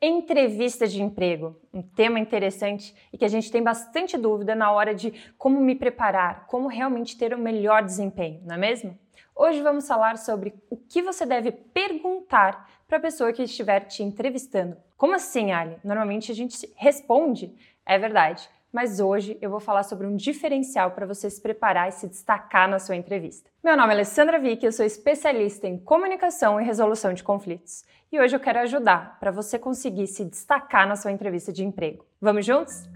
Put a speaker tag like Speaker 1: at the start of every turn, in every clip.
Speaker 1: Entrevista de emprego, um tema interessante e que a gente tem bastante dúvida na hora de como me preparar, como realmente ter o melhor desempenho, não é mesmo? Hoje vamos falar sobre o que você deve perguntar para a pessoa que estiver te entrevistando. Como assim, Ali? Normalmente a gente responde, é verdade, mas hoje eu vou falar sobre um diferencial para você se preparar e se destacar na sua entrevista. Meu nome é Alessandra Vick, eu sou especialista em comunicação e resolução de conflitos. E hoje eu quero ajudar para você conseguir se destacar na sua entrevista de emprego. Vamos juntos?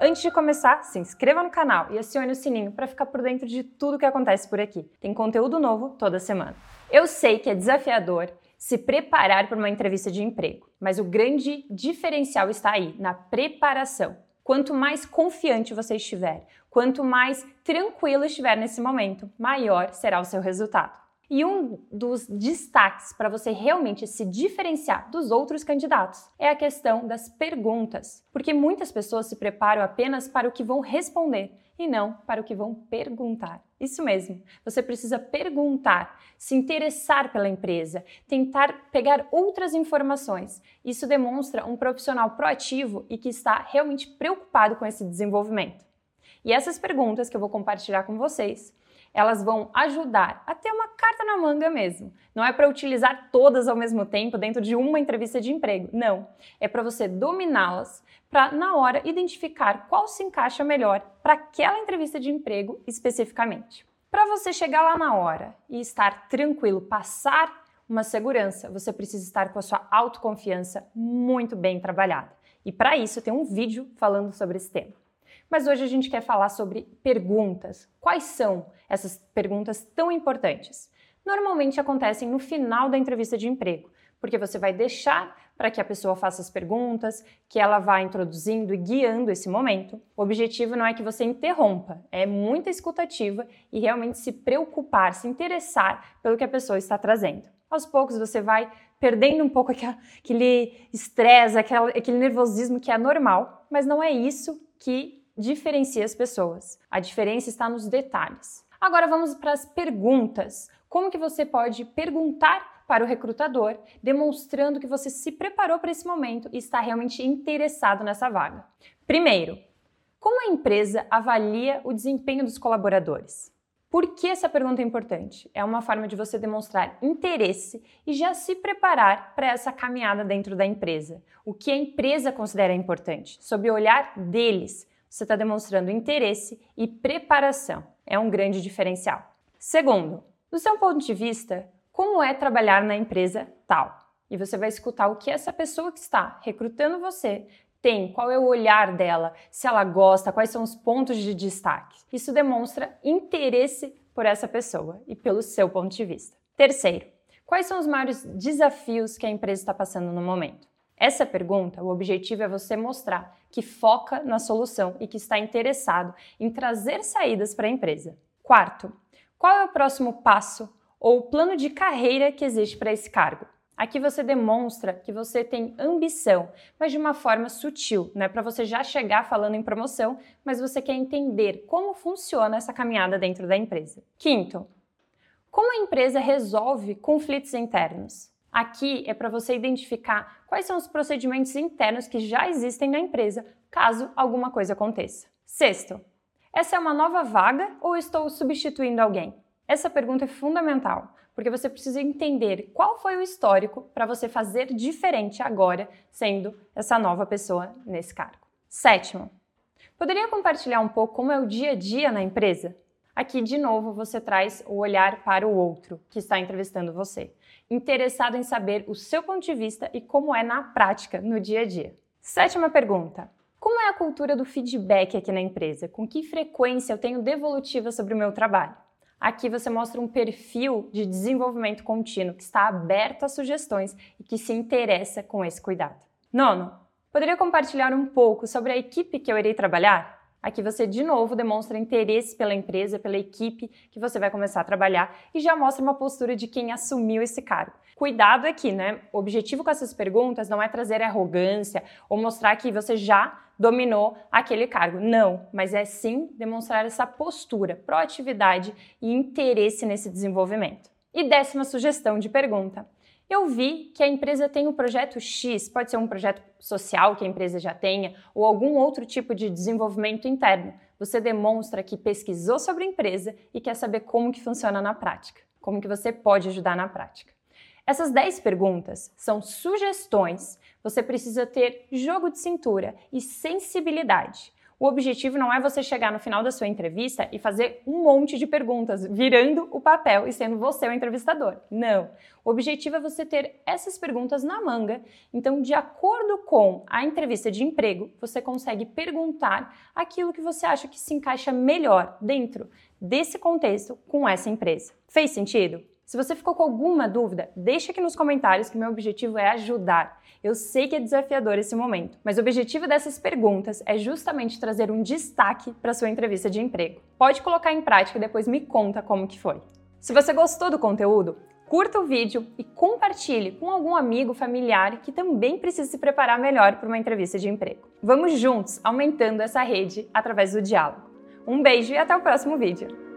Speaker 1: Antes de começar, se inscreva no canal e acione o sininho para ficar por dentro de tudo que acontece por aqui. Tem conteúdo novo toda semana. Eu sei que é desafiador se preparar para uma entrevista de emprego, mas o grande diferencial está aí, na preparação. Quanto mais confiante você estiver, quanto mais tranquilo estiver nesse momento, maior será o seu resultado. E um dos destaques para você realmente se diferenciar dos outros candidatos é a questão das perguntas, porque muitas pessoas se preparam apenas para o que vão responder e não para o que vão perguntar. Isso mesmo, você precisa perguntar, se interessar pela empresa, tentar pegar outras informações. Isso demonstra um profissional proativo e que está realmente preocupado com esse desenvolvimento. E essas perguntas que eu vou compartilhar com vocês elas vão ajudar a ter uma carta na manga mesmo. Não é para utilizar todas ao mesmo tempo dentro de uma entrevista de emprego. Não. É para você dominá-las para, na hora, identificar qual se encaixa melhor para aquela entrevista de emprego especificamente. Para você chegar lá na hora e estar tranquilo, passar uma segurança, você precisa estar com a sua autoconfiança muito bem trabalhada. E para isso, tem um vídeo falando sobre esse tema. Mas hoje a gente quer falar sobre perguntas. Quais são essas perguntas tão importantes? Normalmente acontecem no final da entrevista de emprego, porque você vai deixar para que a pessoa faça as perguntas, que ela vá introduzindo e guiando esse momento. O objetivo não é que você interrompa, é muita escutativa e realmente se preocupar, se interessar pelo que a pessoa está trazendo. Aos poucos você vai perdendo um pouco aquele estresse, aquele nervosismo que é normal, mas não é isso que diferencia as pessoas. A diferença está nos detalhes. Agora vamos para as perguntas. Como que você pode perguntar para o recrutador, demonstrando que você se preparou para esse momento e está realmente interessado nessa vaga? Primeiro, como a empresa avalia o desempenho dos colaboradores? Por que essa pergunta é importante? É uma forma de você demonstrar interesse e já se preparar para essa caminhada dentro da empresa. O que a empresa considera importante, sob o olhar deles, você está demonstrando interesse e preparação. É um grande diferencial. Segundo, do seu ponto de vista, como é trabalhar na empresa tal? E você vai escutar o que essa pessoa que está recrutando você tem, qual é o olhar dela, se ela gosta, quais são os pontos de destaque. Isso demonstra interesse por essa pessoa e pelo seu ponto de vista. Terceiro, quais são os maiores desafios que a empresa está passando no momento? Essa pergunta, o objetivo é você mostrar que foca na solução e que está interessado em trazer saídas para a empresa. Quarto, qual é o próximo passo ou plano de carreira que existe para esse cargo? Aqui você demonstra que você tem ambição, mas de uma forma sutil, não é para você já chegar falando em promoção, mas você quer entender como funciona essa caminhada dentro da empresa. Quinto, como a empresa resolve conflitos internos? Aqui é para você identificar quais são os procedimentos internos que já existem na empresa, caso alguma coisa aconteça. Sexto, essa é uma nova vaga ou estou substituindo alguém? Essa pergunta é fundamental, porque você precisa entender qual foi o histórico para você fazer diferente agora, sendo essa nova pessoa nesse cargo. Sétimo, poderia compartilhar um pouco como é o dia a dia na empresa? Aqui, de novo, você traz o olhar para o outro que está entrevistando você, interessado em saber o seu ponto de vista e como é na prática, no dia a dia. Sétima pergunta: Como é a cultura do feedback aqui na empresa? Com que frequência eu tenho devolutiva sobre o meu trabalho? Aqui você mostra um perfil de desenvolvimento contínuo que está aberto a sugestões e que se interessa com esse cuidado. Nono, poderia compartilhar um pouco sobre a equipe que eu irei trabalhar? Aqui você de novo demonstra interesse pela empresa, pela equipe que você vai começar a trabalhar e já mostra uma postura de quem assumiu esse cargo. Cuidado aqui, né? O objetivo com essas perguntas não é trazer arrogância ou mostrar que você já dominou aquele cargo. Não, mas é sim demonstrar essa postura, proatividade e interesse nesse desenvolvimento. E décima sugestão de pergunta. Eu vi que a empresa tem um projeto X, pode ser um projeto social que a empresa já tenha, ou algum outro tipo de desenvolvimento interno. Você demonstra que pesquisou sobre a empresa e quer saber como que funciona na prática, como que você pode ajudar na prática. Essas 10 perguntas são sugestões. Você precisa ter jogo de cintura e sensibilidade. O objetivo não é você chegar no final da sua entrevista e fazer um monte de perguntas, virando o papel e sendo você o entrevistador. Não. O objetivo é você ter essas perguntas na manga. Então, de acordo com a entrevista de emprego, você consegue perguntar aquilo que você acha que se encaixa melhor dentro desse contexto com essa empresa. Fez sentido? Se você ficou com alguma dúvida, deixa aqui nos comentários que meu objetivo é ajudar. Eu sei que é desafiador esse momento, mas o objetivo dessas perguntas é justamente trazer um destaque para sua entrevista de emprego. Pode colocar em prática e depois me conta como que foi. Se você gostou do conteúdo, curta o vídeo e compartilhe com algum amigo, familiar que também precisa se preparar melhor para uma entrevista de emprego. Vamos juntos aumentando essa rede através do diálogo. Um beijo e até o próximo vídeo!